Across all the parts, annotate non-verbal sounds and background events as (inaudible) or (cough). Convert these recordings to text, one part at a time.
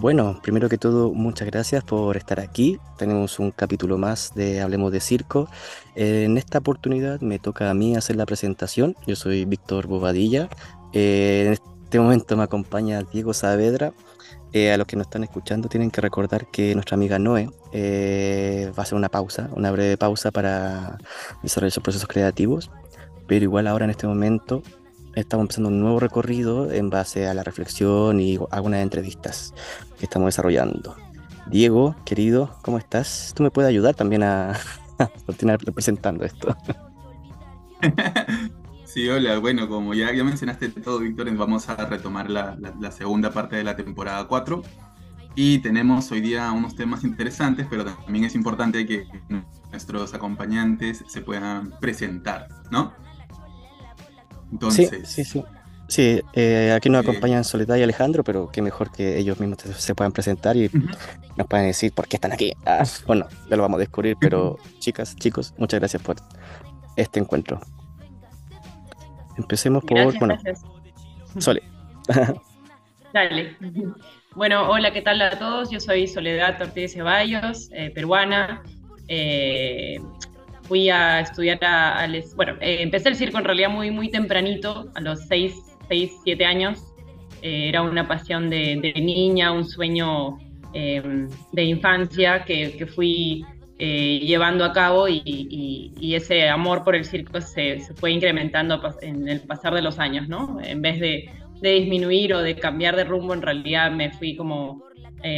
Bueno, primero que todo, muchas gracias por estar aquí. Tenemos un capítulo más de Hablemos de Circo. En esta oportunidad me toca a mí hacer la presentación. Yo soy Víctor Bobadilla. Eh, en este momento me acompaña Diego Saavedra. Eh, a los que nos están escuchando tienen que recordar que nuestra amiga Noé eh, va a hacer una pausa, una breve pausa para desarrollar sus procesos creativos. Pero igual ahora en este momento estamos empezando un nuevo recorrido en base a la reflexión y algunas entrevistas que estamos desarrollando. Diego, querido, ¿cómo estás? Tú me puedes ayudar también a, (laughs) continuar representando esto. (laughs) Sí, hola, bueno, como ya, mencionaste todo, Víctor, vamos a retomar la, la, segunda parte de la temporada 4 y tenemos hoy día unos temas interesantes, pero también es importante que nuestros acompañantes se puedan presentar, ¿no? Sí, sí, sí. Sí, eh, aquí nos acompañan Soledad y Alejandro, pero qué mejor que ellos mismos se puedan presentar y nos puedan decir por qué están aquí. Ah, bueno, ya lo vamos a descubrir, pero chicas, chicos, muchas gracias por este encuentro. Empecemos por, bueno, Sole. (laughs) Dale. Bueno, hola, ¿qué tal a todos? Yo soy Soledad Ortiz Ceballos, eh, peruana. Eh, fui a estudiar a, bueno, eh, empecé el circo en realidad muy, muy tempranito, a los 6, 6 7 años. Eh, era una pasión de, niña, un sueño eh, de infancia que, fui llevando a cabo y, ese amor por el circo se, se, fue incrementando en el pasar de los años, ¿no? En vez de, de disminuir o de cambiar de rumbo, en realidad me fui como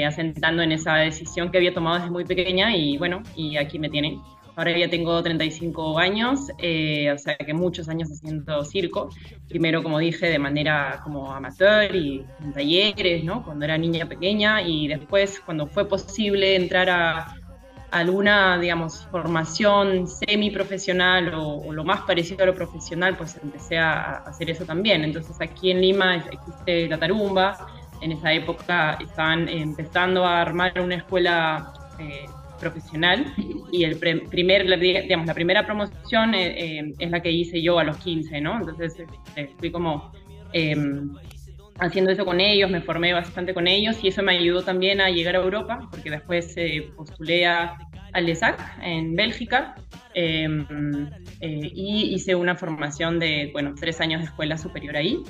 asentando en esa decisión que había tomado desde muy pequeña y bueno, y aquí me tienen. Ahora ya tengo 35 años, eh, o sea que muchos años haciendo circo. Primero, como dije, de manera como amateur y en talleres, ¿no? Cuando era niña pequeña y después, cuando fue posible entrar a alguna, digamos, formación semi-profesional o, lo más parecido a lo profesional, pues empecé a, hacer eso también. Entonces aquí en Lima existe la tarumba. En esa época estaban empezando a armar una escuela eh, profesional y el primer, digamos, la primera promoción eh, eh, es la que hice yo a los 15, ¿no? Entonces este, fui como em, haciendo eso con ellos, me formé bastante con ellos y eso me ayudó también a llegar a Europa, porque después eh, postulé a, al ESAC en Bélgica em, y hice una formación de, bueno, tres años de escuela superior ahí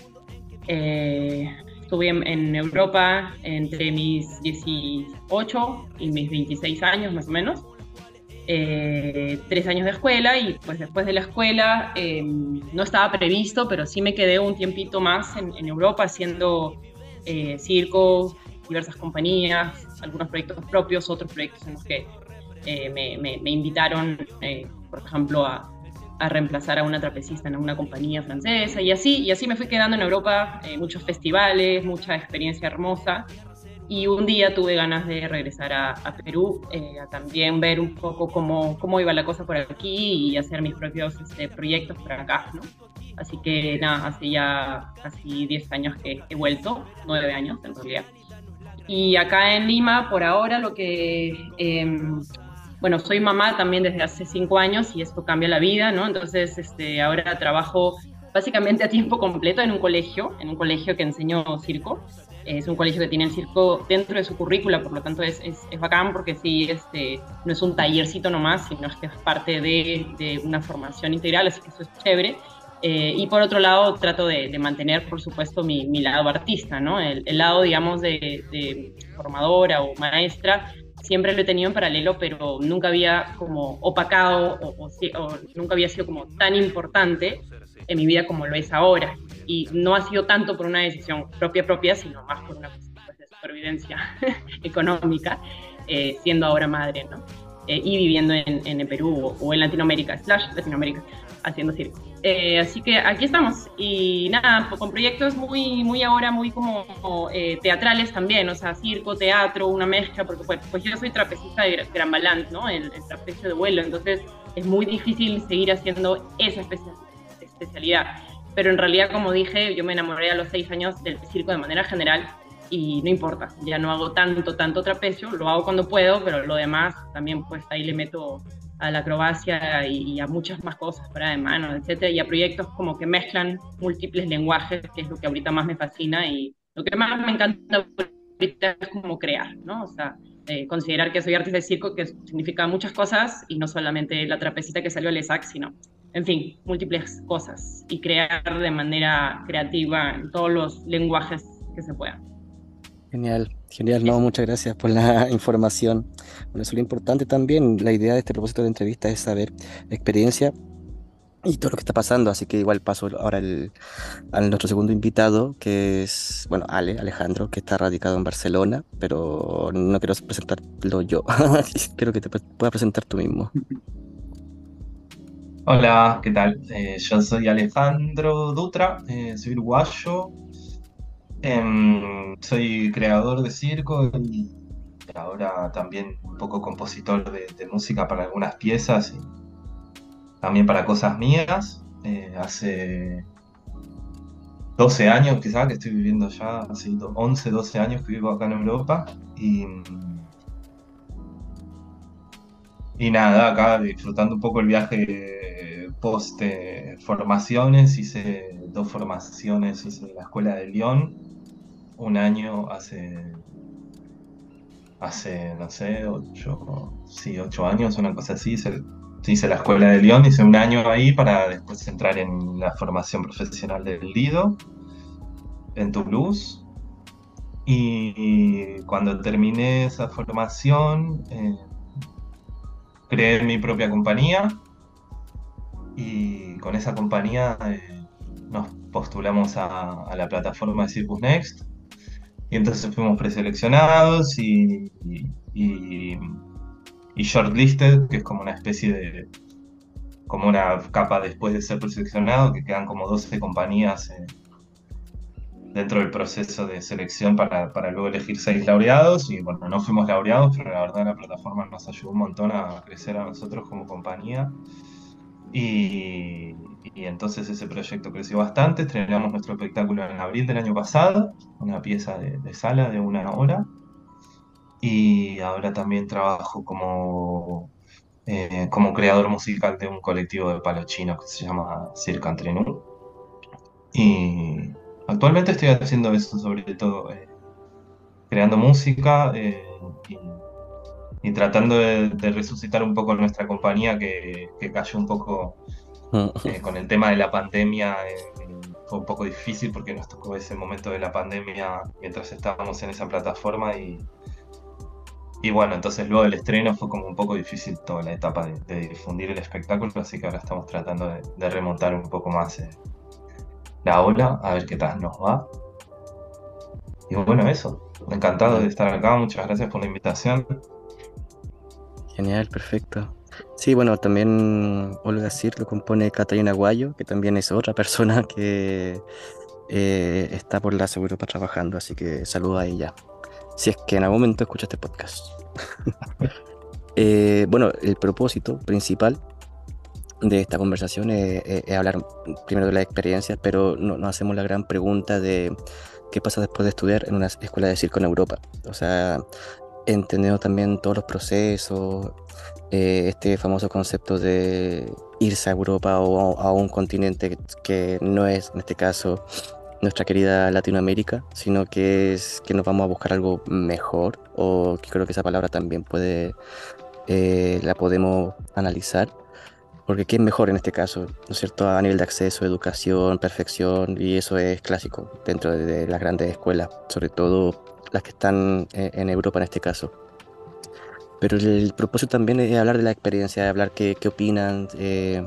estuve en, Europa entre mis 18 y mis 26 años más o menos. Eh, tres años de escuela y pues después de la escuela em, no estaba previsto, pero sí me quedé un tiempito más en, Europa haciendo eh, circo, diversas compañías, algunos proyectos propios, otros proyectos en los que eh, me, me, invitaron, por ejemplo, a, a reemplazar a una trapecista en una compañía francesa y así, y así me fui quedando en Europa, eh, muchos festivales, mucha experiencia hermosa. Y un día tuve ganas de regresar a, Perú, eh, a también ver un poco cómo, cómo iba la cosa por aquí y hacer mis propios este, proyectos por acá, ¿no? Así que nada, hace ya casi 10 años que he vuelto, 9 años en realidad. Y acá en Lima, por ahora, lo que em, bueno, soy mamá también desde hace cinco años y esto cambia la vida, ¿no? Entonces, este, ahora trabajo básicamente a tiempo completo en un colegio, en un colegio que enseño circo. Es un colegio que tiene el circo dentro de su currícula, por lo tanto es, es, es bacán porque sí, este, no es un tallercito nomás, sino que es parte de, de una formación integral, así que eso es chévere. Eh, y por otro lado, trato de, de mantener, por supuesto, mi, mi, lado artista, ¿no? El, el lado, digamos, de, de, formadora o maestra, siempre lo he tenido en paralelo, pero nunca había como opacado o, nunca había sido como tan importante en mi vida como lo es ahora. Y no ha sido tanto por una decisión propia propia, sino más por una cuestión pues, de supervivencia (laughs) económica, eh, siendo ahora madre, ¿no? Eh, y viviendo en, en Perú o, en Latinoamérica, slash Latinoamérica haciendo circo. Eh, así que aquí estamos y nada, con proyectos muy, muy ahora, muy como, eh, teatrales también, o sea, circo, teatro, una mezcla, porque pues, pues yo soy trapecista de Gran Balance, ¿no? El, trapecio de vuelo, entonces es muy difícil seguir haciendo esa especialidad. Pero en realidad, como dije, yo me enamoré a los seis años del circo de manera general y no importa, ya no hago tanto, tanto trapecio, lo hago cuando puedo, pero lo demás también pues ahí le meto a la acrobacia y, a muchas más cosas para de mano, etcétera, y a proyectos como que mezclan múltiples lenguajes, que es lo que ahorita más me fascina y lo que más me encanta ahorita es como crear, ¿no? O sea, eh, considerar que soy artista de circo, que significa muchas cosas y no solamente la trapecita que salió al ESAC, sino, en fin, múltiples cosas y crear de manera creativa en todos los lenguajes que se puedan. Genial, genial, no, muchas gracias por la (laughs) información. Bueno, es lo importante también. La idea de este propósito de entrevista es saber experiencia y todo lo que está pasando. Así que igual paso ahora el, a nuestro segundo invitado, que es, bueno, Ale, Alejandro, que está radicado en Barcelona, pero no quiero presentarlo yo. (laughs) quiero que te puedas presentar tú mismo. Hola, ¿qué tal? Eh, yo soy Alejandro Dutra, eh, soy uruguayo, em, soy creador de circo y ahora también un poco compositor de, música para algunas piezas y también para cosas mías. Eh, hace 12 años quizás que estoy viviendo ya, hace 11, 12 años que vivo acá en Europa. Y, y nada, acá disfrutando un poco el viaje post formaciones. Hice dos formaciones, hice la escuela de Lyon, un año hace hace, no sé, ocho, sí, ocho años, una cosa así, hice la escuela de Lyon, hice un año ahí para después entrar en la formación profesional del Lido, en Toulouse. Y cuando terminé esa formación, eh, creé mi propia compañía y con esa compañía eh, nos postulamos a, la plataforma de Circus Next y entonces fuimos preseleccionados y y shortlisted, que es como una especie de, como una capa después de ser preseleccionado, que quedan como 12 compañías eh, dentro del proceso de selección para, para, luego elegir 6 laureados. Y bueno, no fuimos laureados, pero la verdad la plataforma nos ayudó un montón a crecer a nosotros como compañía. Y, y entonces ese proyecto creció bastante. Estrenamos nuestro espectáculo en abril del año pasado, una pieza de, de sala de una hora y ahora también trabajo como, eh, como creador musical de un colectivo de palo chino que se llama Circa Entrenú. Y actualmente estoy haciendo eso sobre todo, eh, creando música eh, y, tratando de, resucitar un poco nuestra compañía que, que cayó un poco (laughs) con el tema de la pandemia. fue un poco difícil porque nos tocó ese momento de la pandemia mientras estábamos en esa plataforma y, y bueno, entonces luego del estreno fue como un poco difícil toda la etapa de, difundir el espectáculo, así que ahora estamos tratando de, remontar un poco más eh, la ola, a ver qué tal nos va. Y bueno, eso. Encantado de estar acá, muchas gracias por la invitación. Genial, perfecto. Sí, bueno, también Olga Sir lo compone Catalina Guayo, que también es otra persona (laughs) que eh, está por la Europa trabajando, así que saludo a ella si es que en algún momento escuchas este podcast. (laughs) Eh, bueno, el propósito principal de esta conversación es, hablar primero de las experiencias, pero no, nos hacemos la gran pregunta de qué pasa después de estudiar en una escuela de circo en Europa. O sea, entendiendo también todos los procesos, eh, este famoso concepto de irse a Europa o a, un continente que no es, en este caso, nuestra querida Latinoamérica, sino que es que nos vamos a buscar algo mejor, o creo que esa palabra también puede, eh, la podemos analizar, porque ¿qué es mejor en este caso? ¿No es cierto? A nivel de acceso, educación, perfección, y eso es clásico dentro de, las grandes escuelas, sobre todo las que están eh, en Europa en este caso. Pero el, propósito también es hablar de la experiencia, hablar qué, qué opinan, eh,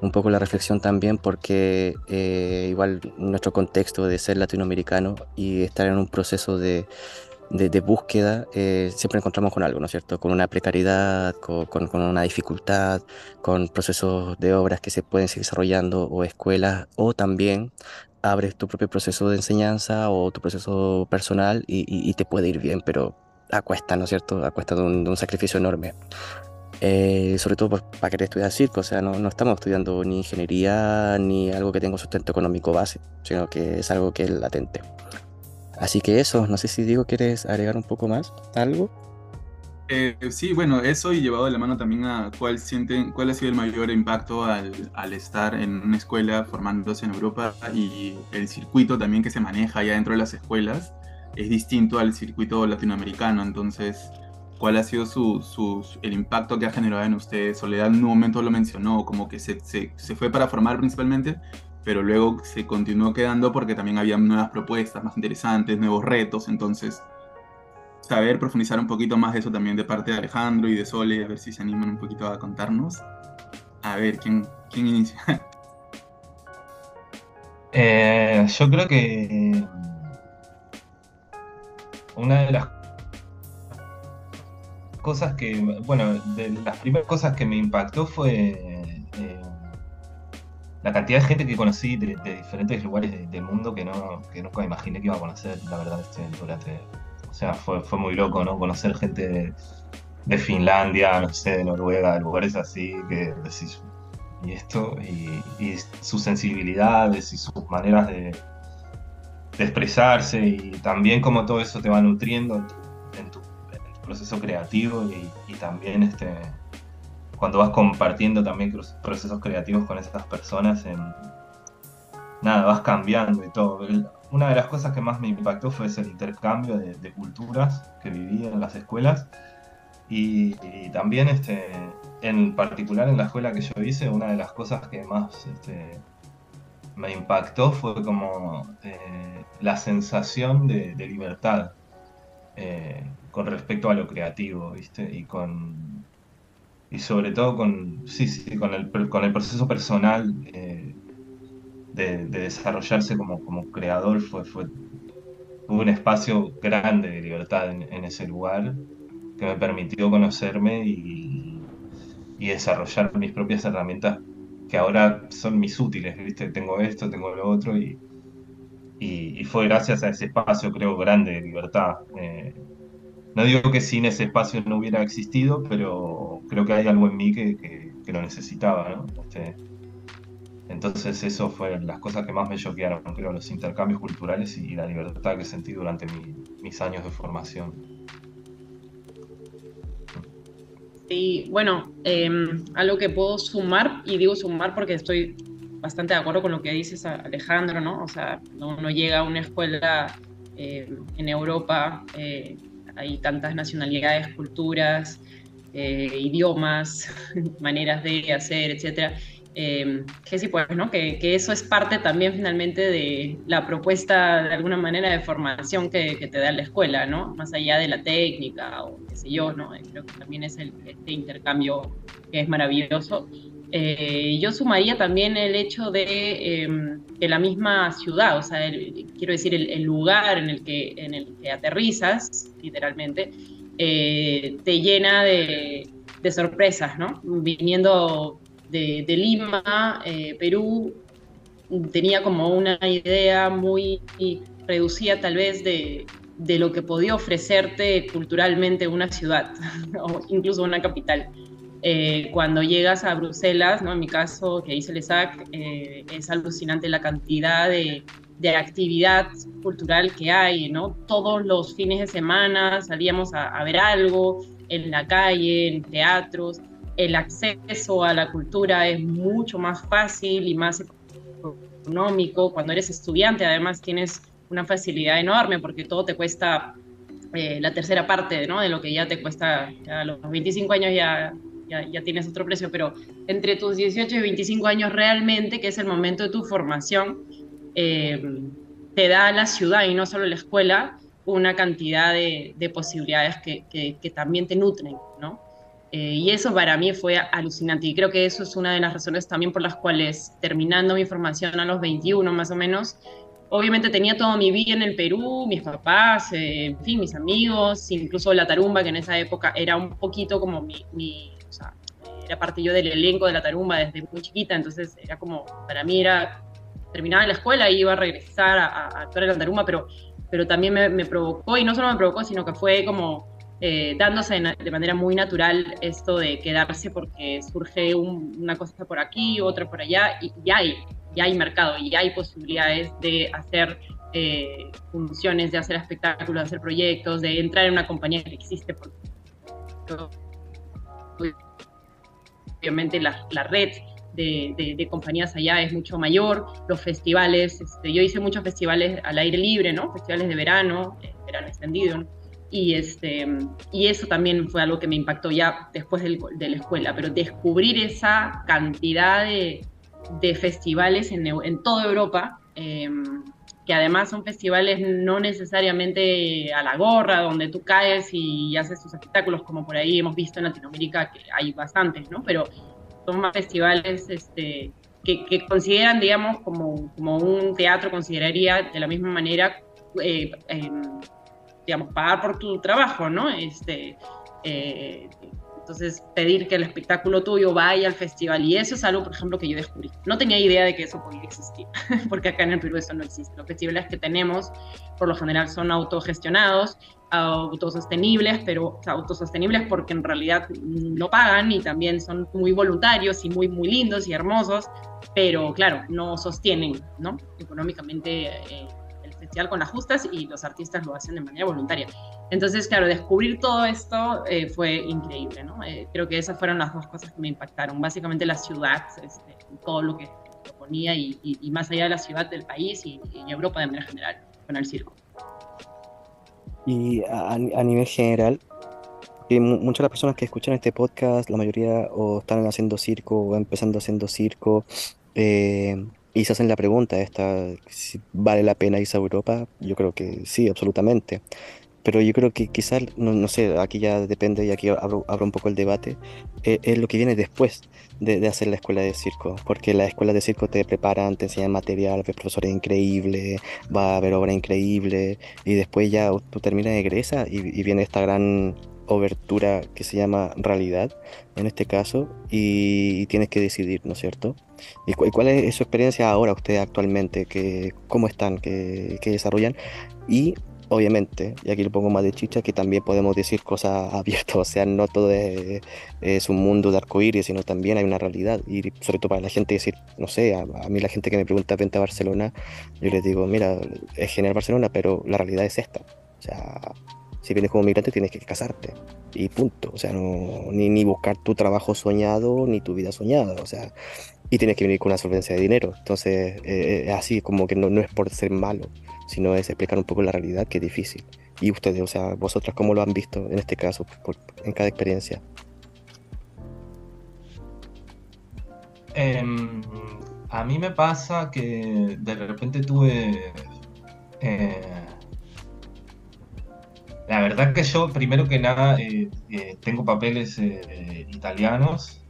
un poco la reflexión también, porque eh, igual nuestro contexto de ser latinoamericano y estar en un proceso de, de, búsqueda, eh, siempre encontramos con algo, ¿no es cierto? Con una precariedad, con, con, una dificultad, con procesos de obras que se pueden seguir desarrollando o escuelas, o también abres tu propio proceso de enseñanza o tu proceso personal y, y te puede ir bien, pero a cuesta, ¿no es cierto? A cuesta de un, sacrificio enorme. Eh, sobre todo para querer estudiar circo, o sea, no, no, estamos estudiando ni ingeniería ni algo que tenga un sustento económico base, sino que es algo que es latente. Así que eso, no sé si digo, ¿quieres agregar un poco más? ¿Algo? Eh, sí, bueno, eso y llevado de la mano también a cuál sienten, cuál ha sido el mayor impacto al, al, estar en una escuela formándose en Europa y el circuito también que se maneja allá dentro de las escuelas es distinto al circuito latinoamericano. Entonces, ¿cuál ha sido su, el impacto que ha generado en ustedes? Soledad en un momento lo mencionó, como que se, se, se fue para formar principalmente, pero luego se continuó quedando porque también había nuevas propuestas más interesantes, nuevos retos. Entonces, saber profundizar un poquito más de eso también de parte de Alejandro y de Sole, a ver si se animan un poquito a contarnos. A ver, ¿quién, quién inicia? Eh, yo creo que una de las cosas que, bueno, de las primeras cosas que me impactó fue eh, la cantidad de gente que conocí de, diferentes lugares del mundo que, no, que nunca imaginé que iba a conocer, la verdad, este, durante o sea, fue, fue muy loco, ¿no? Conocer gente de, Finlandia, no sé, de Noruega, de lugares así, que decís, y esto, y, sus sensibilidades y sus maneras de, expresarse, y también como todo eso te va nutriendo en tu, proceso creativo, y, también este, cuando vas compartiendo también procesos creativos con esas personas, en, nada, vas cambiando y todo. Una de las cosas que más me impactó fue ese intercambio de, culturas que viví en las escuelas y, también este, en particular en la escuela que yo hice, una de las cosas que más este, me impactó fue como eh, la sensación de, libertad eh, con respecto a lo creativo, ¿viste? Y con y sobre todo con, sí, sí, con, el, con el proceso personal eh, de, desarrollarse como, como, creador fue, fue un espacio grande de libertad en, ese lugar que me permitió conocerme y, y, desarrollar mis propias herramientas que ahora son mis útiles, ¿viste? Tengo esto, tengo lo otro y, y, fue gracias a ese espacio, creo, grande de libertad. Eh, no digo que sin ese espacio no hubiera existido, pero creo que hay algo en mí que, que, lo necesitaba, ¿no? Este, entonces eso fue las cosas que más me choquearon, creo, los intercambios culturales y la libertad que sentí durante mis años de formación. Sí, bueno, em, algo que puedo sumar, y digo sumar porque estoy bastante de acuerdo con lo que dices, Alejandro, ¿no? O sea, uno llega a una escuela em, en Europa, eh, hay tantas nacionalidades, culturas, eh, idiomas, (laughs) maneras de hacer, etcétera eh, que sí, pues, ¿no? Que, que, eso es parte también finalmente de la propuesta, de alguna manera, de formación que, que, te da la escuela, ¿no? Más allá de la técnica o qué sé yo, ¿no? Creo que también es el, este intercambio que es maravilloso. Eh, yo sumaría también el hecho de, que la misma ciudad, o sea, quiero decir, el, lugar en el que, en el que aterrizas, literalmente, eh, te llena de, de sorpresas, ¿no? Viniendo de, Lima, eh, Perú, tenía como una idea muy reducida tal vez de, lo que podía ofrecerte culturalmente una ciudad (laughs) o incluso una capital. Eh, cuando llegas a Bruselas, ¿no? en mi caso que hice el ESAC, eh, es alucinante la cantidad de, actividad cultural que hay, ¿no? Todos los fines de semana salíamos a ver algo en la calle, en teatros, el acceso a la cultura es mucho más fácil y más económico. Cuando eres estudiante, además, tienes una facilidad enorme porque todo te cuesta eh, la tercera parte ¿no? de lo que ya te cuesta a los 25 años ya, ya, tienes otro precio, pero entre tus 18 y 25 años realmente, que es el momento de tu formación, eh, te da la ciudad y no solo la escuela una cantidad de, posibilidades que, también te nutren. Eh, y eso para mí fue alucinante. Y creo que eso es una de las razones también por las cuales terminando mi formación a los 21 más o menos, obviamente tenía todo mi vida en el Perú, mis papás, eh, en fin, mis amigos, incluso la tarumba que en esa época era un poquito como mi, mi era parte yo del elenco de la tarumba desde muy chiquita, entonces era como, para mí era, terminaba la escuela y iba a regresar a, actuar en la tarumba, pero, pero también me provocó, y no solo me provocó, sino que fue como eh, dándose de manera muy natural esto de quedarse porque surge una cosa por aquí, otra por allá, y ya hay, ya hay mercado, y hay posibilidades de hacer eh, funciones, de hacer espectáculos, de hacer proyectos, de entrar en una compañía que existe. Obviamente la, red de, compañías allá es mucho mayor, los festivales, este, yo hice muchos festivales al aire libre, ¿no? Festivales de verano, eh, verano extendido, Y, este, y eso también fue algo que me impactó ya después de la escuela, pero descubrir esa cantidad de, de festivales en, en, toda Europa, em, que además son festivales no necesariamente a la gorra, donde tú caes y haces tus espectáculos, como por ahí hemos visto en Latinoamérica, que hay bastantes, ¿no? Pero son más festivales este, que, consideran, digamos, como, como un teatro consideraría de la misma manera, eh, digamos, pagar por tu trabajo, ¿no? Este, eh, entonces, pedir que el espectáculo tuyo vaya al festival. Y eso es algo, por ejemplo, que yo descubrí. No tenía idea de que eso podía existir, (laughs) porque acá en el Perú eso no existe. Los festivales que tenemos, por lo general, son autogestionados, autosostenibles, pero autosostenibles porque en realidad no pagan y también son muy voluntarios y muy, muy lindos y hermosos, pero claro, no sostienen, ¿no? Económicamente. Eh, con las justas y los artistas lo hacen de manera voluntaria. Entonces, claro, descubrir todo esto eh, fue increíble, ¿no? Eh, creo que esas fueron las dos cosas que me impactaron. Básicamente la ciudad, este, todo lo que proponía y, y, más allá de la ciudad, del país y, Europa de manera general, con el circo. Y a, nivel general, muchas de las personas que escuchan este podcast, la mayoría o están haciendo circo o empezando haciendo circo, eh, y se hacen la pregunta esta, si vale la pena irse a Europa, yo creo que sí, absolutamente. Pero yo creo que quizás, no, sé, aquí ya depende y aquí abro, un poco el debate, eh, es lo que viene después de, hacer la escuela de circo, porque la escuela de circo te preparan, te enseñan material, ves profesores increíbles, va a haber obra increíble, y después ya tú terminas de egresa y, y viene esta gran obertura que se llama realidad, en este caso, y tienes que decidir, ¿no es cierto? ¿Y, cuál es su experiencia ahora, ustedes actualmente? Que, ¿Cómo están? ¿Qué, desarrollan? Y obviamente, y aquí lo pongo más de chicha, que también podemos decir cosas (laughs) abiertas, o sea, no todo es, un mundo de arcoíris, sino también hay una realidad, y sobre todo para la gente decir, no sé, a, mí la gente que me pregunta, vente a Barcelona, yo les digo, mira, es genial Barcelona, pero la realidad es esta, o sea, si vienes como migrante tienes que casarte y punto, o sea, no, ni, buscar tu trabajo soñado, ni tu vida soñada, o sea, y tienes que venir con una solvencia de dinero. Entonces, eh, así como que no, no, es por ser malo, sino es explicar un poco la realidad que es difícil. Y ustedes, o sea, vosotras, ¿cómo lo han visto en este caso, en cada experiencia? Em, a mí me pasa que de repente tuve... Eh, la verdad que yo, primero que nada, eh, tengo papeles italianos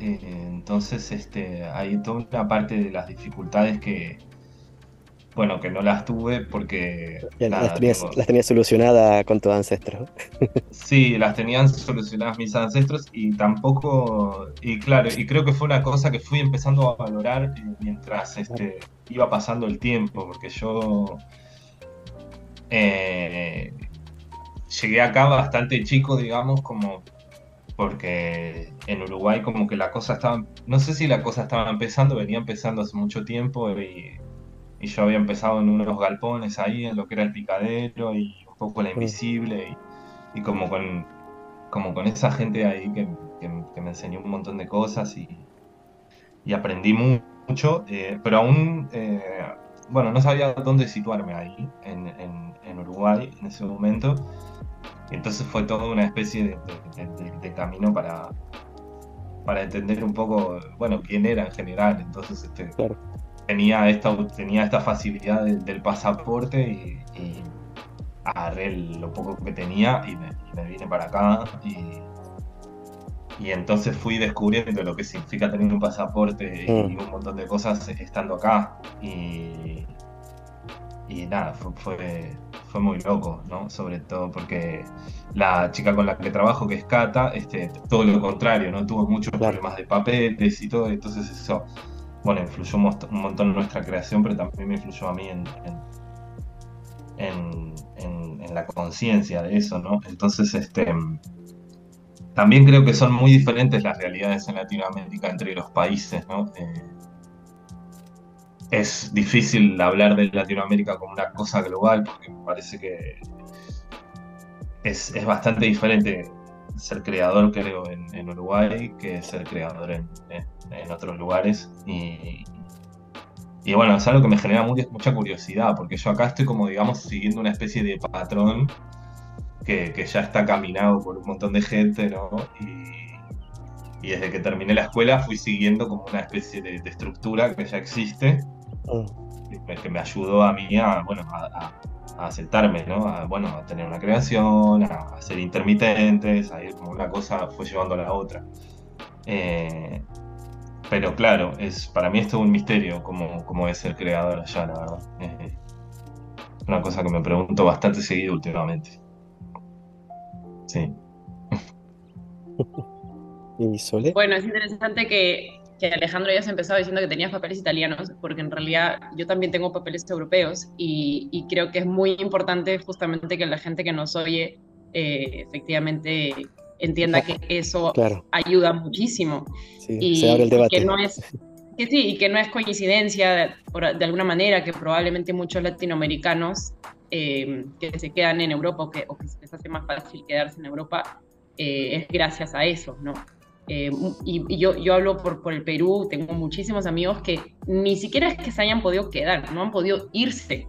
eh, entonces, este, hay toda una parte de las dificultades que, bueno, que no las tuve porque... las, tenías, solucionadas con tus ancestros. (laughs) sí, las tenían solucionadas mis ancestros y tampoco, y claro, y creo que fue una cosa que fui empezando a valorar eh, mientras este, iba pasando el tiempo, porque yo eh, llegué acá bastante chico, digamos, como porque en Uruguay como que la cosa estaba, no sé si la cosa estaba empezando, venía empezando hace mucho tiempo y, yo había empezado en unos galpones ahí, en lo que era el picadero y un poco la invisible y, como, con, como con esa gente ahí que, me enseñó un montón de cosas y, aprendí mucho, eh, pero aún, eh, bueno, no sabía dónde situarme ahí en, en Uruguay en ese momento. Entonces fue toda una especie de, camino para, para entender un poco, bueno, quién era en general. Entonces este, tenía, esta, tenía esta facilidad del, pasaporte y, agarré lo poco que tenía y me, vine para acá. Y, entonces fui descubriendo lo que significa tener un pasaporte y mm. un montón de cosas estando acá. Y, y nada, fue fue muy loco, ¿no? Sobre todo porque la chica con la que trabajo, que es Cata, este, todo lo contrario, ¿no? Tuvo muchos problemas de papeles y todo, entonces eso, bueno, influyó un montón en nuestra creación, pero también me influyó a mí en, en, la conciencia de eso, ¿no? Entonces, este... También creo que son muy diferentes las realidades en Latinoamérica entre los países, ¿no? Eh, es difícil hablar de Latinoamérica como una cosa global porque me parece que es, bastante diferente. ser creador, creo, en, Uruguay que ser creador en, otros lugares. Y, y, bueno, es algo que me genera mucha curiosidad, porque yo acá estoy como, digamos, siguiendo una especie de patrón que, ya está caminado por un montón de gente, ¿no? Y, y, desde que terminé la escuela fui siguiendo como una especie de, estructura que ya existe. Que me ayudó a mí a, bueno, a a aceptarme, ¿no? A, bueno, a tener una creación, a, ser intermitentes, a ir como una cosa fue llevando a la otra. Eh, pero claro, es, para mí es todo un misterio cómo, cómo es ser creador allá, la verdad. Es una cosa que me pregunto bastante seguido últimamente. Sí. (laughs) ¿Y Bueno, es interesante que que Alejandro ya se empezaba diciendo que tenías papeles italianos, porque en realidad yo también tengo papeles europeos y, creo que es muy importante justamente que la gente que nos oye eh, efectivamente entienda que eso ayuda muchísimo. y se abre el debate. Que no es, (laughs) que sí, y que no es coincidencia de, alguna manera que probablemente muchos latinoamericanos eh, que se quedan en Europa o que, o que se les hace más fácil quedarse en Europa eh, es gracias a eso, ¿no? Eh, y, yo, yo hablo por, por el Perú, tengo muchísimos amigos que ni siquiera es que se hayan podido quedar, no han podido irse.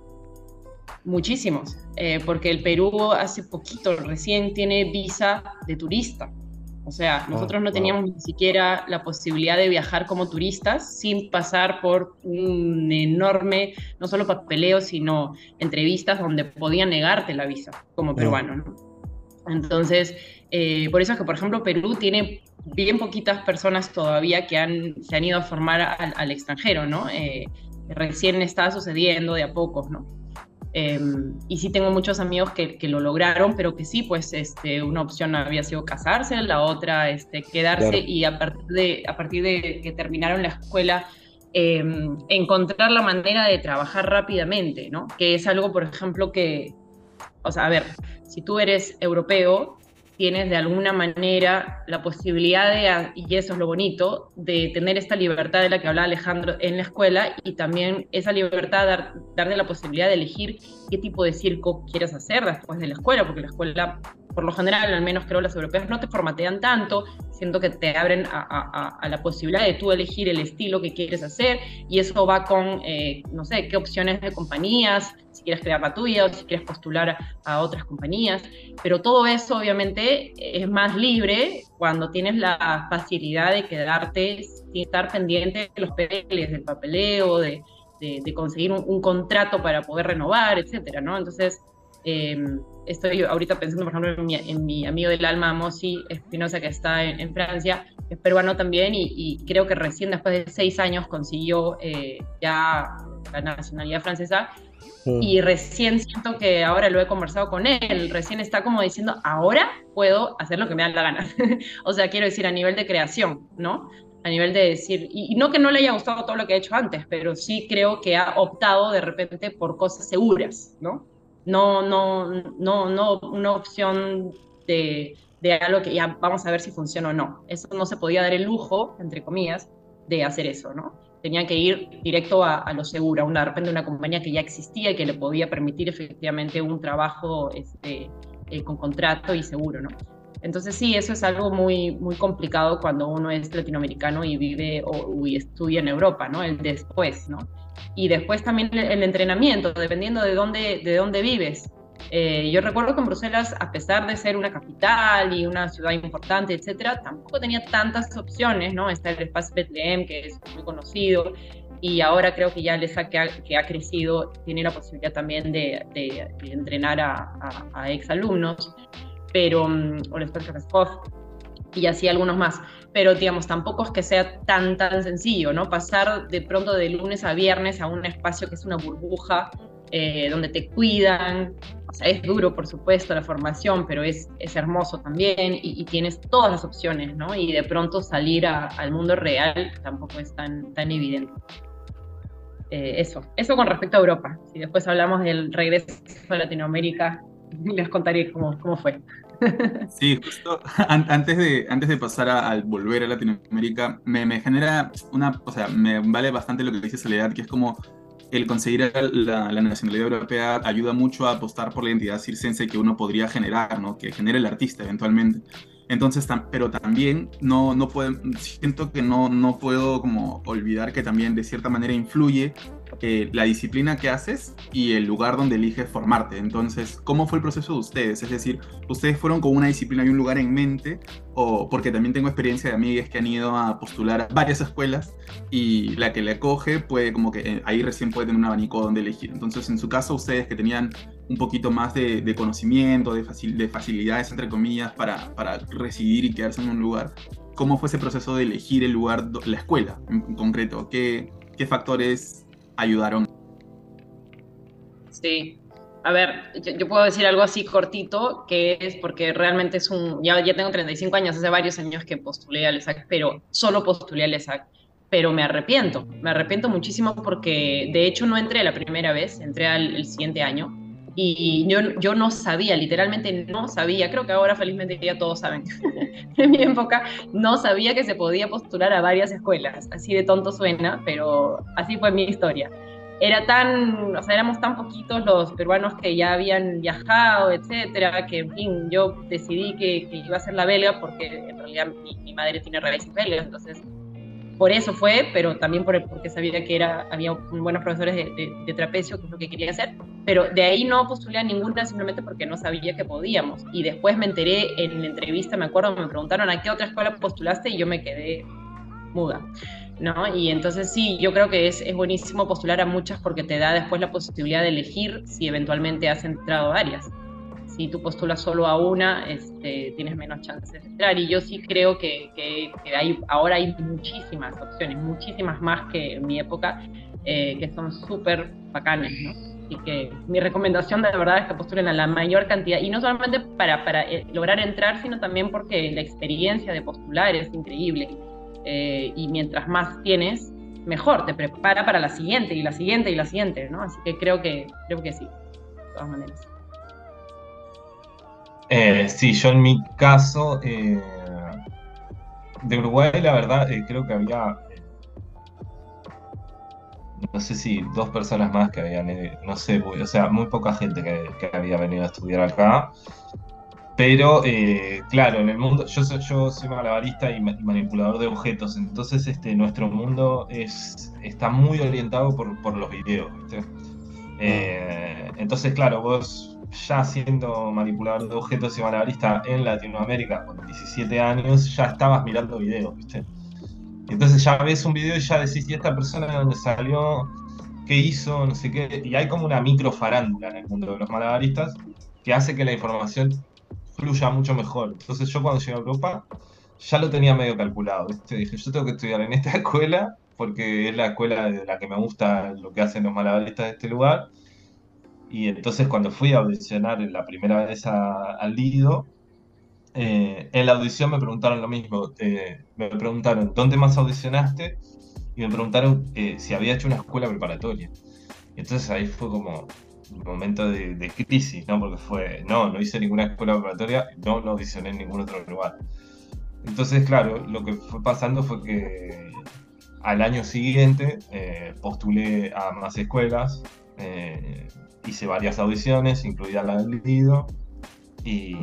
Muchísimos, eh, porque el Perú hace poquito, recién tiene visa de turista. O sea, ah, nosotros no teníamos ni siquiera la posibilidad de viajar como turistas sin pasar por un enorme, no solo papeleo, sino entrevistas donde podían negarte la visa como peruano. Entonces, eh, por eso es que, por ejemplo, Perú tiene bien poquitas personas todavía que han, se han ido a formar al, extranjero, ¿no? Eh, recién está sucediendo de a pocos, ¿no? Em, y sí tengo muchos amigos que, que, lo lograron, pero que sí, pues este, una opción había sido casarse, la otra este, quedarse y a partir, de, a partir de que terminaron la escuela, em, encontrar la manera de trabajar rápidamente, ¿no? Que es algo, por ejemplo, que, o sea, a ver, si tú eres europeo, tienes de alguna manera la posibilidad de, y eso es lo bonito, de tener esta libertad de la que hablaba Alejandro en la escuela y también esa libertad, dar, darle la posibilidad de elegir qué tipo de circo quieres hacer después de la escuela, porque la escuela, por lo general, al menos creo las europeas, no te formatean tanto, siento que te abren a, la posibilidad de tú elegir el estilo que quieres hacer y eso va con, eh, no sé, qué opciones de compañías, si quieres crear la tuya o si quieres postular a, otras compañías, pero todo eso obviamente es más libre cuando tienes la facilidad de quedarte sin estar pendiente de los papeles, del papeleo, de, de, conseguir un, contrato para poder renovar, etcétera, ¿no? Entonces, em, estoy ahorita pensando, por ejemplo, en mi, amigo del alma, Mosi Espinosa, que está en, Francia, es peruano también, y, creo que recién después de seis años consiguió eh, ya la nacionalidad francesa, mm. y recién siento que ahora lo he conversado con él, recién está como diciendo, ahora puedo hacer lo que me da la gana. (laughs) o sea, quiero decir, a nivel de creación, ¿no? A nivel de decir, y, no que no le haya gustado todo lo que ha hecho antes, pero sí creo que ha optado de repente por cosas seguras, ¿no? no, no, no, no una opción de, de algo que ya vamos a ver si funciona o no. Eso no se podía dar el lujo, entre comillas, de hacer eso, ¿no? Tenía que ir directo a, lo seguro, a una, de repente una compañía que ya existía y que le podía permitir efectivamente un trabajo este, eh, con contrato y seguro, ¿no? Entonces sí, eso es algo muy, muy complicado cuando uno es latinoamericano y vive o, y estudia en Europa, ¿no? El después, ¿no? y después también el entrenamiento, dependiendo de dónde, de dónde vives. Eh, yo recuerdo que en Bruselas, a pesar de ser una capital y una ciudad importante, etcétera, tampoco tenía tantas opciones, ¿no? Está el espacio Bethlehem, que es muy conocido, y ahora creo que ya el ESA que ha, que ha crecido tiene la posibilidad también de, de, entrenar a, a, a exalumnos, pero, o el espacio y así algunos más pero digamos, tampoco es que sea tan, tan sencillo, ¿no? Pasar de pronto de lunes a viernes a un espacio que es una burbuja, eh, donde te cuidan, o sea, es duro, por supuesto, la formación, pero es, es hermoso también y, tienes todas las opciones, ¿no? Y de pronto salir al mundo real tampoco es tan, tan evidente. Eh, eso, eso con respecto a Europa. Si después hablamos del regreso a Latinoamérica, (laughs) les contaré cómo, cómo fue. (laughs) Sí, justo antes de, antes de pasar a, volver a Latinoamérica, me, me, genera una, o sea, me vale bastante lo que dice Soledad, que es como el conseguir la, nacionalidad europea ayuda mucho a apostar por la identidad circense que uno podría generar, ¿no? Que genere el artista eventualmente. Entonces, pero también no, no puedo, siento que no, no puedo como olvidar que también de cierta manera influye eh, la disciplina que haces y el lugar donde eliges formarte. Entonces, ¿cómo fue el proceso de ustedes? Es decir, ¿ustedes fueron con una disciplina y un lugar en mente? O porque también tengo experiencia de amigas que han ido a postular a varias escuelas y la que le coge puede como que eh, ahí recién puede tener un abanico donde elegir. Entonces, en su caso, ustedes que tenían un poquito más de, conocimiento, de, de, facilidades, entre comillas, para, para residir y quedarse en un lugar, ¿cómo fue ese proceso de elegir el lugar, la escuela en, concreto? ¿Qué, ¿Qué factores ayudaron. Sí, a ver, yo, puedo decir algo así cortito, que es porque realmente es un, ya, ya tengo 35 años, hace varios años que postulé al ESAC, pero solo postulé al ESAC, pero me arrepiento, me arrepiento muchísimo porque de hecho no entré la primera vez, entré al el siguiente año y yo, yo no sabía, literalmente no sabía, creo que ahora felizmente ya todos saben, (laughs) en mi época no sabía que se podía postular a varias escuelas, así de tonto suena, pero así fue mi historia. Era tan, o sea, éramos tan poquitos los peruanos que ya habían viajado, etcétera, que en fin, yo decidí que, iba a ser la belga porque en realidad mi, mi madre tiene raíces belgas, entonces por eso fue, pero también por porque sabía que era, había buenos profesores de, trapecio, que es lo que quería hacer. Pero de ahí no postulé a ninguna simplemente porque no sabía que podíamos. Y después me enteré en la entrevista, me acuerdo, me preguntaron a qué otra escuela postulaste y yo me quedé muda. ¿no? Y entonces sí, yo creo que es, es buenísimo postular a muchas porque te da después la posibilidad de elegir si eventualmente has entrado a varias si tú postulas solo a una, este, tienes menos chances de entrar. Y yo sí creo que, que, hay, ahora hay muchísimas opciones, muchísimas más que en mi época, eh, que son súper bacanes, ¿no? Así que mi recomendación de verdad es que postulen a la mayor cantidad, y no solamente para, para eh, lograr entrar, sino también porque la experiencia de postular es increíble. Eh, y mientras más tienes, mejor, te prepara para la siguiente, y la siguiente, y la siguiente, ¿no? Así que creo que, creo que sí, de todas maneras. Eh, sí, yo en mi caso, eh, de Uruguay, la verdad, eh, creo que había, no sé si dos personas más que habían, no sé, o sea, muy poca gente que, había venido a estudiar acá. Pero, claro, en el mundo, yo soy, yo soy malabarista y manipulador de objetos, entonces este, nuestro mundo es, está muy orientado por, los videos. entonces, claro, vos ya siendo manipulador de objetos y malabarista en Latinoamérica con 17 años, ya estabas mirando videos. Entonces ya ves un video y ya decís, ¿y esta persona de dónde salió? ¿Qué hizo? No sé qué. Y hay como una micro farándula en el mundo de los malabaristas que hace que la información fluya mucho mejor. Entonces yo cuando llegué a Europa ya lo tenía medio calculado, ¿viste? Dije, yo tengo que estudiar en esta (laughs) escuela porque es la escuela de la que me gusta lo que hacen los malabaristas de este lugar y entonces cuando fui a audicionar la primera vez al Lido, eh, en la audición me preguntaron lo mismo. Eh, me preguntaron, ¿dónde más audicionaste? Y me preguntaron eh, si había hecho una escuela preparatoria. Entonces ahí fue como un momento de, crisis, ¿no? Porque fue, no, no hice ninguna escuela preparatoria, no, no audicioné en ningún otro lugar. Entonces, claro, lo que fue pasando fue que al año siguiente postulé a más escuelas, hice varias audiciones, incluida la del Lido, y,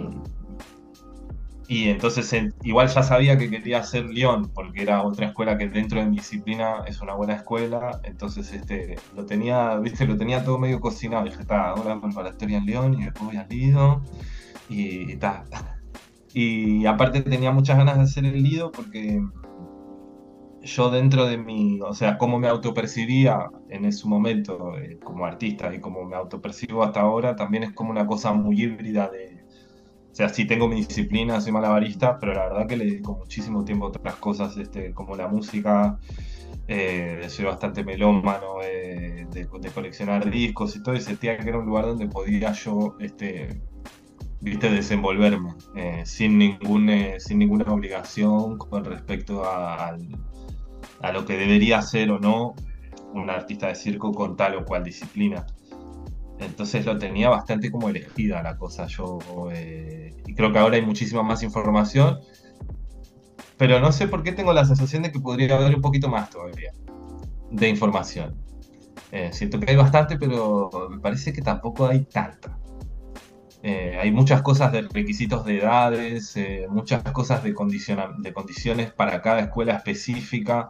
y entonces igual ya sabía que quería hacer Lyon, porque era otra escuela que dentro de mi disciplina es una buena escuela, entonces este, lo tenía, viste, lo tenía todo medio cocinado, dije, está, ahora preparatoria en Lyon y después voy al Lido, y está. Y aparte tenía muchas ganas de hacer el Lido porque yo dentro de mi, o sea, cómo me autopercibía en ese momento eh, como artista y cómo me autopercibo hasta ahora, también es como una cosa muy híbrida de, o sea, sí tengo mi disciplina, soy malabarista, pero la verdad que le dedico muchísimo tiempo a otras cosas, este, como la música, eh, soy bastante melómano, eh, de, coleccionar discos y todo, y sentía que era un lugar donde podía yo, este, viste, desenvolverme eh, sin, ningún, sin ninguna obligación con respecto al a lo que debería ser o no un artista de circo con tal o cual disciplina. Entonces lo tenía bastante como elegida la cosa. Yo eh, y creo que ahora hay muchísima más información, pero no sé por qué tengo la sensación de que podría haber un poquito más todavía de información. Eh, siento que hay bastante, pero me parece que tampoco hay tanta. Eh, hay muchas cosas de requisitos de edades, muchas cosas de, de condiciones para cada escuela específica,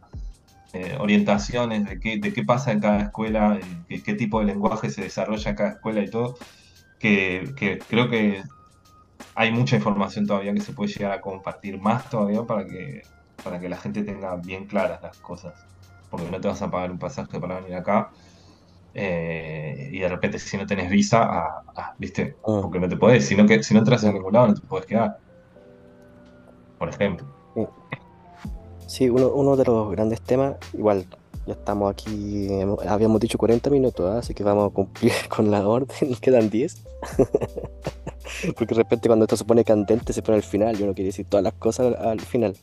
eh, orientaciones de qué, de qué pasa en cada escuela, qué, qué, tipo de lenguaje se desarrolla en cada escuela y todo, que, que, creo que hay mucha información todavía que se puede llegar a compartir más todavía para que, para que la gente tenga bien claras las cosas. Porque no te vas a pagar un pasaje para venir acá eh, y de repente si no tenés visa, ¿viste? Ah. Porque no te podés, si no, que, si no entras en ningún lado no te puedes quedar. Por ejemplo. Sí, uno, de los grandes temas, igual ya estamos aquí, habíamos dicho 40 minutos, ¿ah? así que vamos a cumplir (laughs) con la orden, quedan 10. (laughs) Porque de repente cuando esto se pone candente se pone al final, yo no quería decir todas las cosas al final.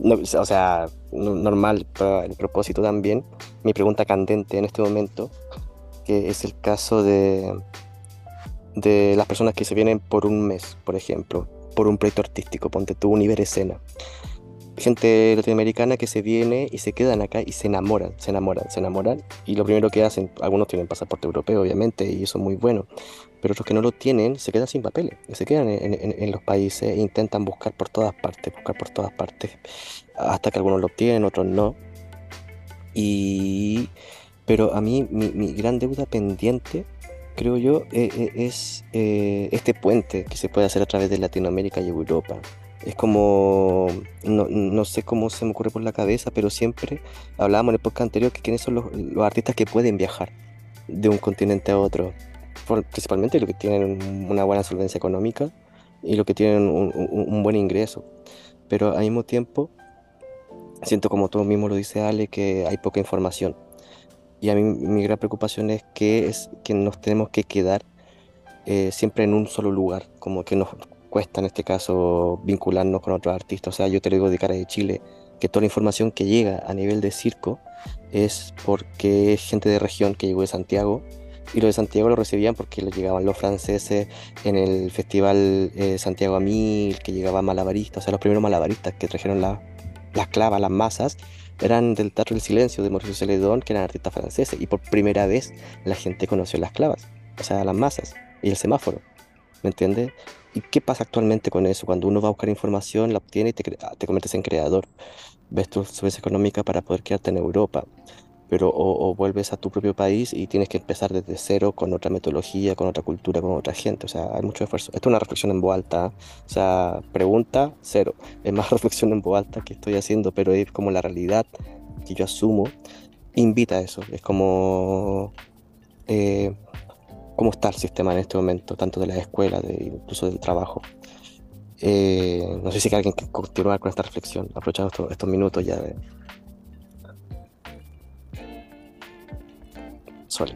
o sea, normal, para el propósito también. Mi pregunta candente en este momento que es el caso de, de las personas que se vienen por un mes, por ejemplo, por un proyecto artístico, ponte tú un Iberescena. Gente latinoamericana que se viene y se quedan acá y se enamoran, se enamoran, se enamoran. Y lo primero que hacen, algunos tienen pasaporte europeo, obviamente, y eso es muy bueno. Pero otros que no lo tienen se quedan sin papeles, se quedan en, los países e intentan buscar por todas partes, buscar por todas partes, hasta que algunos lo obtienen, otros no. Y pero a mí mi, gran deuda pendiente, creo yo, e, e, es eh, este puente que se puede hacer a través de Latinoamérica y Europa. Es como, no, sé cómo se me ocurre por la cabeza, pero siempre hablábamos en el podcast anterior que quiénes son los, artistas que pueden viajar de un continente a otro. principalmente los que tienen una buena solvencia económica y los que tienen un, un buen ingreso. Pero al mismo tiempo, siento como tú mismo lo dice Ale, que hay poca información. Y a mí mi gran preocupación es que, es que nos tenemos que quedar eh, siempre en un solo lugar, como que nos cuesta en este caso vincularnos con otros artistas. O sea, yo te lo digo de cara de Chile, que toda la información que llega a nivel de circo es porque es gente de región que llegó de Santiago y lo de Santiago lo recibían porque le llegaban los franceses en el festival eh, Santiago a Mil, que llegaban malabaristas, o sea, los primeros malabaristas que trajeron las clavas, las masas, eran del Teatro del Silencio de Mauricio Celedón, que eran artistas franceses, y por primera vez la gente conoció las clavas, o sea, las masas y el semáforo, ¿me entiendes? ¿Y qué pasa actualmente con eso? Cuando uno va a buscar información, la obtiene y te, te conviertes en creador. Ves tu solvencia económica para poder quedarte en Europa pero o, vuelves a tu propio país y tienes que empezar desde cero con otra metodología, con otra cultura, con otra gente. O sea, hay mucho esfuerzo. Esto es una reflexión en voz alta. O sea, pregunta, cero. Es más (laughs) reflexión en voz alta que estoy haciendo, pero es como la realidad que yo asumo. Invita a eso. Es como... Eh, cómo está el sistema en este momento, tanto de la escuela, de, incluso del trabajo. Eh, no sé si alguien quiere continuar con esta reflexión, aprovechando estos, minutos ya de,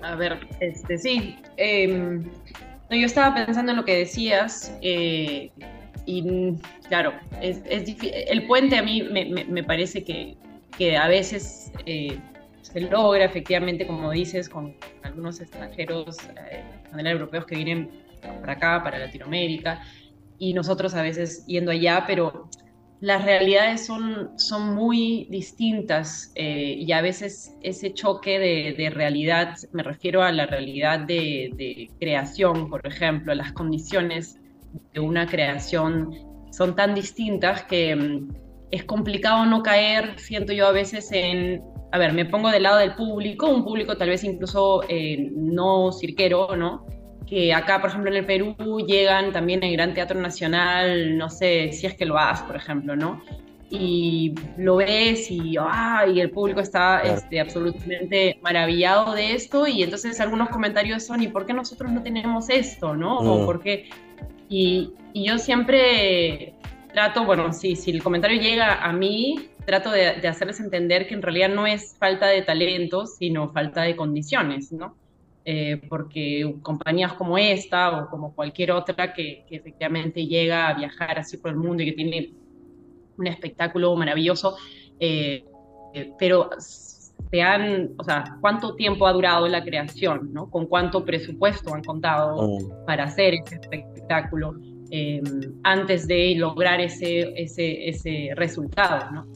A ver, este, sí. Em, yo estaba pensando en lo que decías eh, y claro, es, el puente a mí me, parece que, que, a veces eh, se logra efectivamente, como dices, con algunos extranjeros, eh, europeos que vienen para acá, para Latinoamérica, y nosotros a veces yendo allá, pero las realidades son, son muy distintas eh, y a veces ese choque de, realidad, me refiero a la realidad de, creación, por ejemplo, las condiciones de una creación son tan distintas que mm, es complicado no caer, siento yo a veces en, a ver, me pongo del lado del público, un público tal vez incluso eh, no cirquero, ¿no? que acá, por ejemplo, en el Perú llegan también el Gran Teatro Nacional, no sé si es que lo haces, por ejemplo, ¿no? Y lo ves y, ah, y el público está este, absolutamente maravillado de esto y entonces algunos comentarios son, ¿y por qué nosotros no tenemos esto, no? O mm. por qué... Y, y, yo siempre trato, bueno, sí, si el comentario llega a mí, trato de, de hacerles entender que en realidad no es falta de talento, sino falta de condiciones, ¿no? Eh, porque compañías como esta o como cualquier otra que, efectivamente llega a viajar así por el mundo y que tiene un espectáculo maravilloso, eh, eh, pero se han, o sea, ¿cuánto tiempo ha durado la creación? ¿no? ¿Con cuánto presupuesto han contado oh. para hacer ese espectáculo antes de lograr ese, ese, ese resultado? ¿no?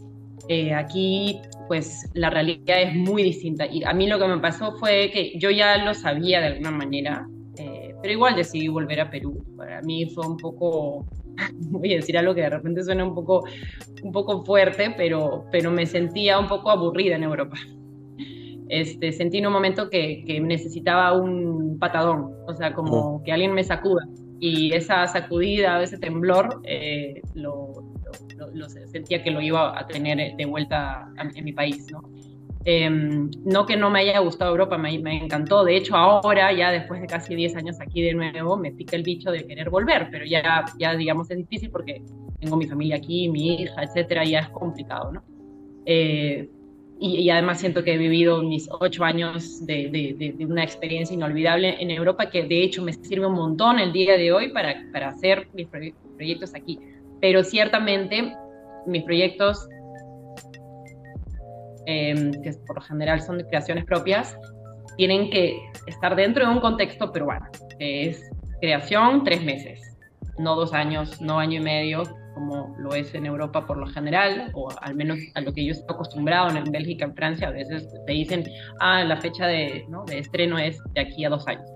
Eh, aquí, pues la realidad es muy distinta. Y a mí lo que me pasó fue que yo ya lo sabía de alguna manera, eh, pero igual decidí volver a Perú para mí fue un poco, (laughs) voy a decir algo que de repente suena un poco, un poco fuerte, pero, pero me sentía un poco aburrida en Europa. Este, sentí en un momento que, que necesitaba un patadón, o sea, como que alguien me sacuda. Y esa sacudida, ese temblor, eh, lo, lo, sentía que lo iba a tener de vuelta en mi país, ¿no? Em, no que no me haya gustado Europa, me, me, encantó. De hecho, ahora, ya después de casi 10 años aquí de nuevo, me pica el bicho de querer volver, pero ya, ya digamos, es difícil porque tengo mi familia aquí, mi hija, etcétera, ya es complicado, ¿no? Eh, y, además siento que he vivido mis ocho años de, de, de, una experiencia inolvidable en Europa que de hecho me sirve un montón el día de hoy para, para hacer mis proyectos aquí. Pero ciertamente mis proyectos Em, que por lo general son de creaciones propias, tienen que estar dentro de un contexto peruano, que es creación tres meses, no dos años, no año y medio, como lo es en Europa por lo general, o al menos a lo que yo estoy acostumbrado en Bélgica, en Francia, a veces te dicen, ah, la fecha de, ¿no? de estreno es de aquí a dos años.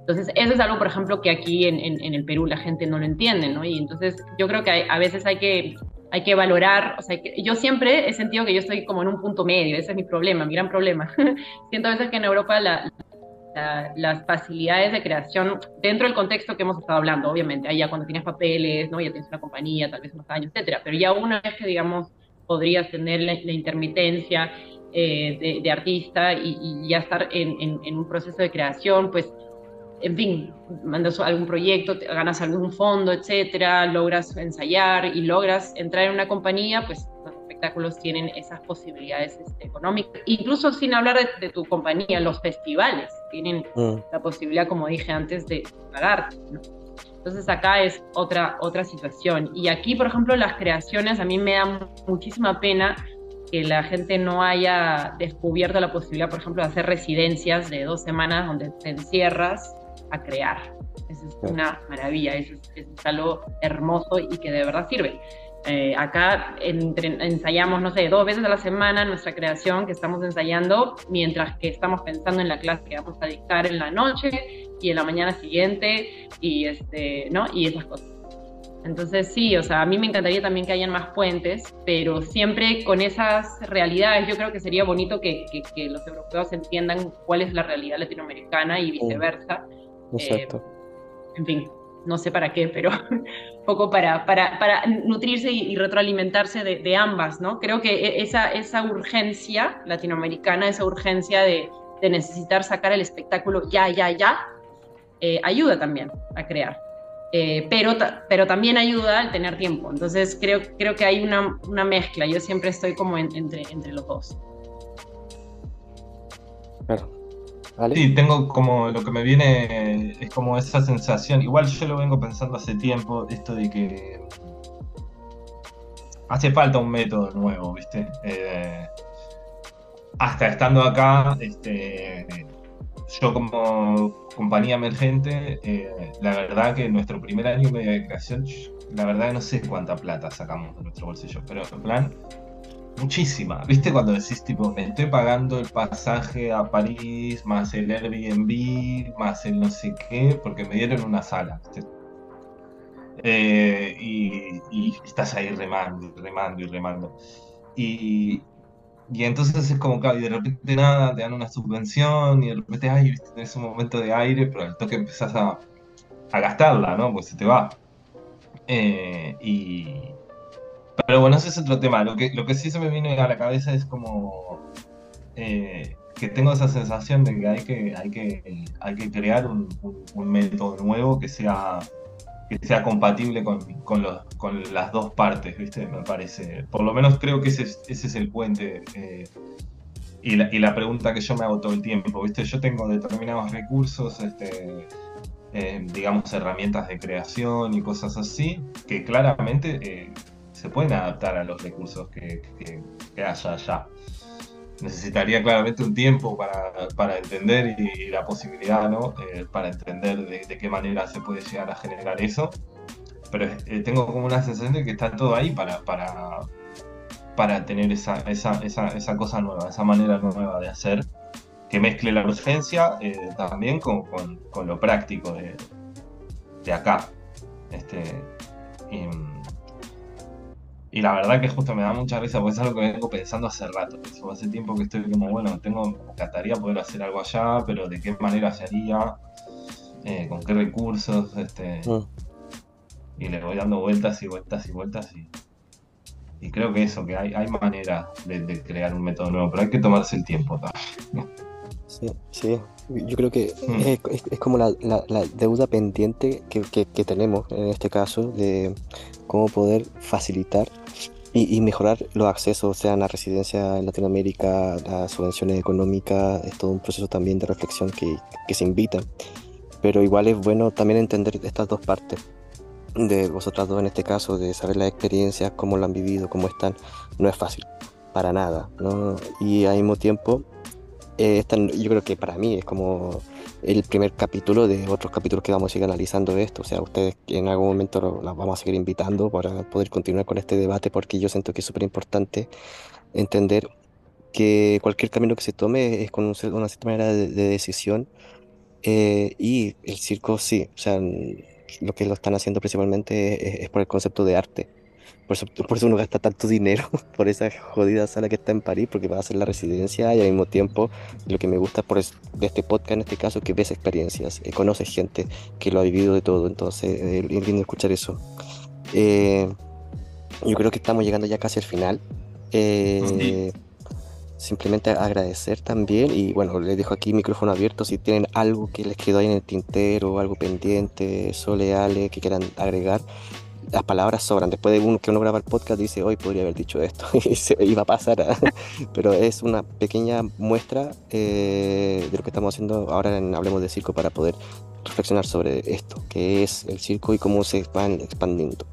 Entonces, eso es algo, por ejemplo, que aquí en, en, el Perú la gente no lo entiende, ¿no? Y entonces yo creo que a veces hay que hay que valorar, o sea, yo siempre he sentido que yo estoy como en un punto medio, ese es mi problema, mi gran problema. (laughs) Siento a veces que en Europa las facilidades de creación, dentro del contexto que hemos estado hablando, obviamente, allá cuando tienes papeles, ¿no? ya tienes una compañía, tal vez unos años, etcétera, pero ya una vez que, digamos, podrías tener la, intermitencia eh, de, artista y, ya estar en, un proceso de creación, pues en fin, mandas algún proyecto, ganas algún fondo, etcétera, logras ensayar y logras entrar en una compañía, pues espectáculos tienen esas posibilidades este, económicas. Incluso sin hablar de, tu compañía, los festivales tienen mm. la posibilidad, como dije antes, de pagarte. Entonces acá es otra, otra situación. Y aquí, por ejemplo, las creaciones, a mí me da muchísima pena que la gente no haya descubierto la posibilidad, por ejemplo, de hacer residencias de dos semanas donde te encierras a crear. Eso es una maravilla, eso es, algo hermoso y que de verdad sirve. Eh, acá ensayamos, no sé, dos veces a la semana nuestra creación que estamos ensayando, mientras que estamos pensando en la clase que vamos a dictar en la noche y en la mañana siguiente y, este, ¿no? y esas cosas. Entonces sí, o sea, a mí me encantaría también que hayan más puentes, pero siempre con esas realidades, yo creo que sería bonito que, que, los europeos entiendan cuál es la realidad latinoamericana y viceversa. Exacto. Eh, en fin, no sé para qué, pero (laughs) un poco para, para, para nutrirse y, retroalimentarse de, ambas, ¿no? Creo que e, esa, esa urgencia latinoamericana, esa urgencia de, de necesitar sacar el espectáculo ya, ya, ya, eh, ayuda también a crear. Eh, pero, pero también ayuda al tener tiempo. Entonces creo, creo que hay una, una mezcla. Yo siempre estoy como entre, entre los dos. Claro. Sí, tengo como lo que me viene es como esa sensación, igual yo lo vengo pensando hace tiempo, esto de que hace falta un método nuevo, ¿viste? Eh, hasta estando acá, este, yo como compañía emergente, eh, la verdad que nuestro primer año de creación, la verdad no sé cuánta plata sacamos de nuestro bolsillo, pero en plan, muchísima. ¿Viste cuando decís, tipo, me estoy pagando el pasaje a París, más el Airbnb, más el no sé qué, porque me dieron una sala? Eh, y, estás ahí remando, remando y remando. Y, y entonces es como, que de repente nada, te dan una subvención y de repente, ay, ¿viste? tenés un momento de aire, pero al toque empezás a, a gastarla, ¿no? Pues se te va. Eh, y, pero bueno, ese es otro tema. Lo que, lo que sí se me viene a la cabeza es como eh, que tengo esa sensación de que hay que, hay que, hay que crear un, método nuevo que sea, que sea compatible con, con, los, con, las dos partes, ¿viste? Me parece. Por lo menos creo que ese, ese es el puente. Eh, y, la, y, la, pregunta que yo me hago todo el tiempo, ¿viste? Yo tengo determinados recursos, este, eh, digamos, herramientas de creación y cosas así, que claramente se pueden adaptar a los recursos que, haya allá. Necesitaría claramente un tiempo para, entender y, la posibilidad, ¿no? Eh, para entender de, qué manera se puede llegar a generar eso. Pero eh, tengo como una sensación de que está todo ahí para, para, para tener esa, esa, esa, esa cosa nueva, esa manera nueva de hacer, que mezcle la urgencia eh, también con, con, con, lo práctico de, de acá. Este, y, la verdad que justo me da mucha risa porque es algo que vengo pensando hace rato. Hace tiempo que estoy como, bueno, tengo, me encantaría poder hacer algo allá, pero de qué manera se haría, eh, con qué recursos, este, mm. y le voy dando vueltas y vueltas y vueltas y, y creo que eso, que hay, hay manera de, crear un método nuevo, pero hay que tomarse el tiempo también. Sí, sí. Yo creo que mm. es, como la, deuda pendiente que, tenemos en este caso de cómo poder facilitar y, mejorar los accesos, sean la residencia en Latinoamérica, las subvenciones económicas, es todo un proceso también de reflexión que, que se invita. Pero igual es bueno también entender estas dos partes de vosotras dos en este caso, de saber las experiencias, cómo lo han vivido, cómo están, no es fácil, para nada. ¿no? Y al mismo tiempo, eh, yo creo que para mí es como el primer capítulo de otros capítulos que vamos a seguir analizando esto. O sea, ustedes en algún momento las vamos a seguir invitando para poder continuar con este debate, porque yo siento que es súper importante entender que cualquier camino que se tome es con una cierta manera de, decisión. Eh, y el circo sí, o sea, lo que lo están haciendo principalmente es, por el concepto de arte. Por eso, por eso uno gasta tanto dinero (laughs) por esa jodida sala que está en París, porque va a ser la residencia y al mismo tiempo lo que me gusta por de este podcast en este caso que ves experiencias, eh, conoces gente que lo ha vivido de todo, entonces eh, es lindo escuchar eso. Eh, yo creo que estamos llegando ya casi al final. Eh, simplemente agradecer también y bueno, les dejo aquí micrófono abierto si tienen algo que les quedó ahí en el tintero, algo pendiente, soleale, que quieran agregar. Las palabras sobran. Después de uno, que uno graba el podcast dice, hoy podría haber dicho esto (laughs) y se iba a pasar. (laughs) Pero es una pequeña muestra eh, de lo que estamos haciendo ahora en Hablemos de Circo para poder reflexionar sobre esto, que es el circo y cómo se van expandiendo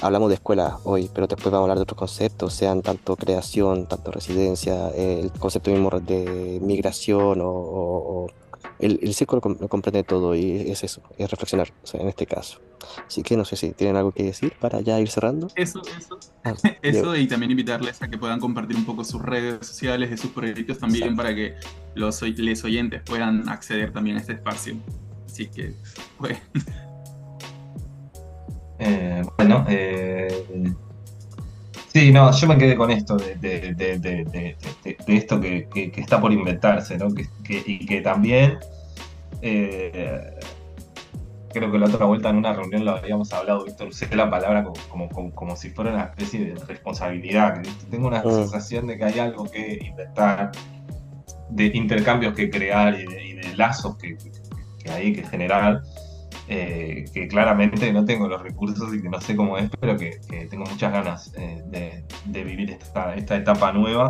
hablamos de escuela hoy, pero después vamos a hablar de otros conceptos, sean tanto creación, tanto residencia, el concepto mismo de migración o, el, el, círculo lo comprende todo y es eso, es reflexionar en este caso. Así que no sé si tienen algo que decir para ya ir cerrando. Eso, eso. Ah, (laughs) eso y también invitarles a que puedan compartir un poco sus redes sociales de sus proyectos también para que los les oyentes puedan acceder también a este espacio. Así que, (laughs) pues, eh, bueno, eh, sí, no, yo me quedé con esto de, esto que, está por inventarse, ¿no? y que también eh, creo que la otra vuelta en una reunión lo habíamos hablado, Víctor, usé la palabra como, como, si fuera una especie de responsabilidad. Tengo una mm. sensación de que hay algo que inventar, de intercambios que crear y de, lazos que, que hay que generar eh, que claramente no tengo los recursos y que no sé cómo es, pero que, tengo muchas ganas eh, de, vivir esta, etapa nueva.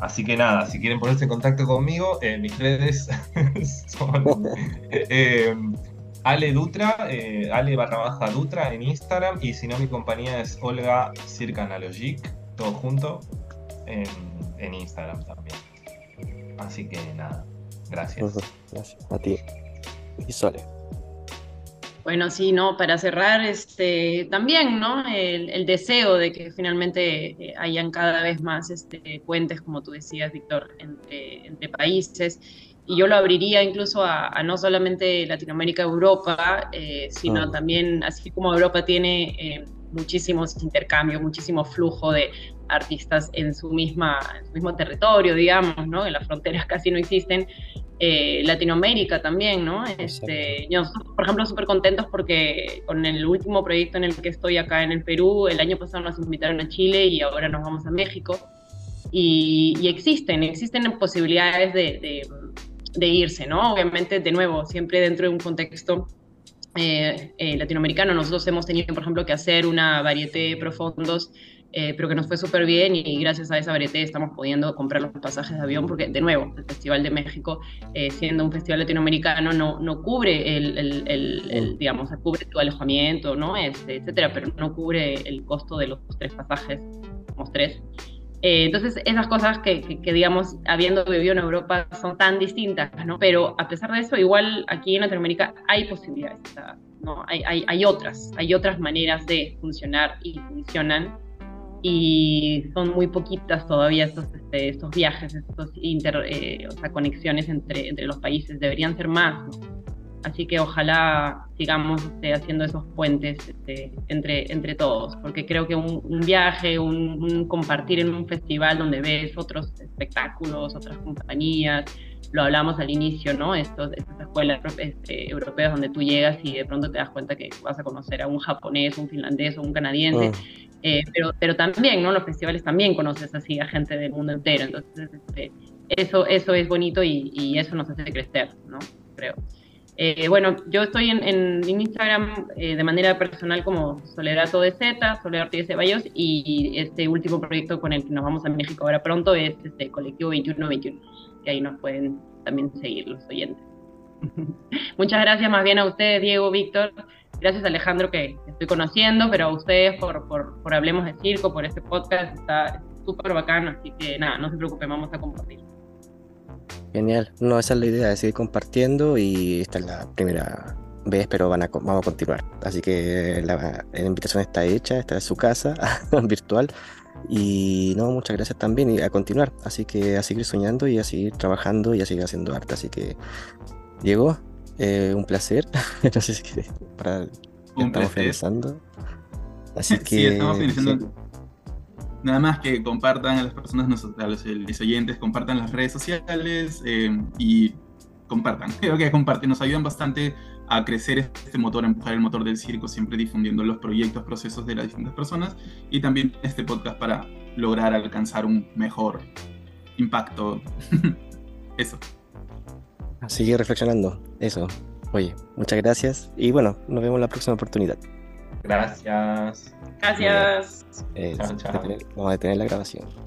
así que nada, si quieren ponerse en contacto conmigo, eh, mis redes (laughs) son Ale Dutra, Ale barra baja Dutra en Instagram, y si no, mi compañía es Olga Circa Analogic, todo junto, en Instagram también. Así que nada, gracias. Gracias a ti. Y Sole. Bueno, sí, ¿no? Para cerrar, este, también, ¿no? El, deseo de que finalmente eh, hayan cada vez más este, puentes, como tú decías, Víctor, entre, entre países. Y yo lo abriría incluso a, no solamente Latinoamérica, Europa, eh, sino también, así como Europa tiene eh, muchísimos intercambios, muchísimo flujo de artistas en su, misma, en su mismo territorio, digamos, ¿no? En las fronteras (laughs) casi no existen. Eh, Latinoamérica también, ¿no? Este, yo, por ejemplo, súper contentos porque con el último proyecto en el que estoy acá en el Perú, el año pasado nos invitaron a Chile y ahora nos vamos a México. Y, existen, existen posibilidades de, de, irse, ¿no? Obviamente, de nuevo, siempre dentro de un contexto eh, eh, latinoamericano. Nosotros hemos tenido, por ejemplo, que hacer una variedad de profundos eh, pero que nos fue súper bien y gracias a esa varieté estamos pudiendo comprar los pasajes de avión porque, de nuevo, el Festival de México, eh, siendo un festival latinoamericano, no, no cubre el, el, el, digamos, cubre tu alojamiento, ¿no? Este, etcétera, pero no cubre el costo de los tres pasajes, los tres. Eh, entonces, esas cosas que, que, digamos, habiendo vivido en Europa, son tan distintas, ¿no? Pero a pesar de eso, igual aquí en Latinoamérica hay posibilidades, ¿no? Hay, hay, hay otras, hay otras maneras de funcionar y funcionan y son muy poquitas todavía estos, este, estos viajes, inter, eh, o sea, conexiones entre, entre los países, deberían ser más. Así que ojalá sigamos este, haciendo esos puentes este, entre, entre todos, porque creo que un, viaje, un, compartir en un festival donde ves otros espectáculos, otras compañías, lo hablamos al inicio, ¿no? Estos, estas escuelas este, europeas donde tú llegas y de pronto te das cuenta que vas a conocer a un japonés, un finlandés o un canadiense. Oh. Eh, pero, pero también, ¿no? Los festivales también conoces así a gente del mundo entero. Entonces, este, eso, eso es bonito y, y, eso nos hace crecer, ¿no? Creo. Eh, bueno, yo estoy en, en Instagram eh, de manera personal como Soledad de Z, Soledad Ortiz Ceballos, y este último proyecto con el que nos vamos a México ahora pronto es este Colectivo 2121, que ahí nos pueden también seguir los oyentes. (laughs) Muchas gracias más bien a ustedes, Diego, Víctor. Gracias Alejandro que estoy conociendo, pero a ustedes por, por, por Hablemos de Circo, por este podcast, está súper bacano, así que nada, no se preocupen, vamos a compartir. Genial, no, esa es la idea, de seguir compartiendo y esta es la primera vez, pero van a, vamos a continuar. Así que la, invitación está hecha, está en su casa, (laughs) virtual. Y no, muchas gracias también y a continuar. Así que a seguir soñando y a seguir trabajando y a seguir haciendo arte. Así que, Diego, eh, un placer. (laughs) no sé si para (laughs) estamos finalizando. Así que sí, estamos finalizando. Nada más que compartan a las personas, a los, oyentes, compartan las redes sociales eh, y compartan. (laughs) Creo que comparten, nos ayudan bastante a crecer este motor, a empujar el motor del circo, siempre difundiendo los proyectos, procesos de las distintas personas y también este podcast para lograr alcanzar un mejor impacto. Eso. Sigue reflexionando, eso. Oye, muchas gracias y bueno, nos vemos en la próxima oportunidad. Gracias. Gracias. vamos a detener la grabación.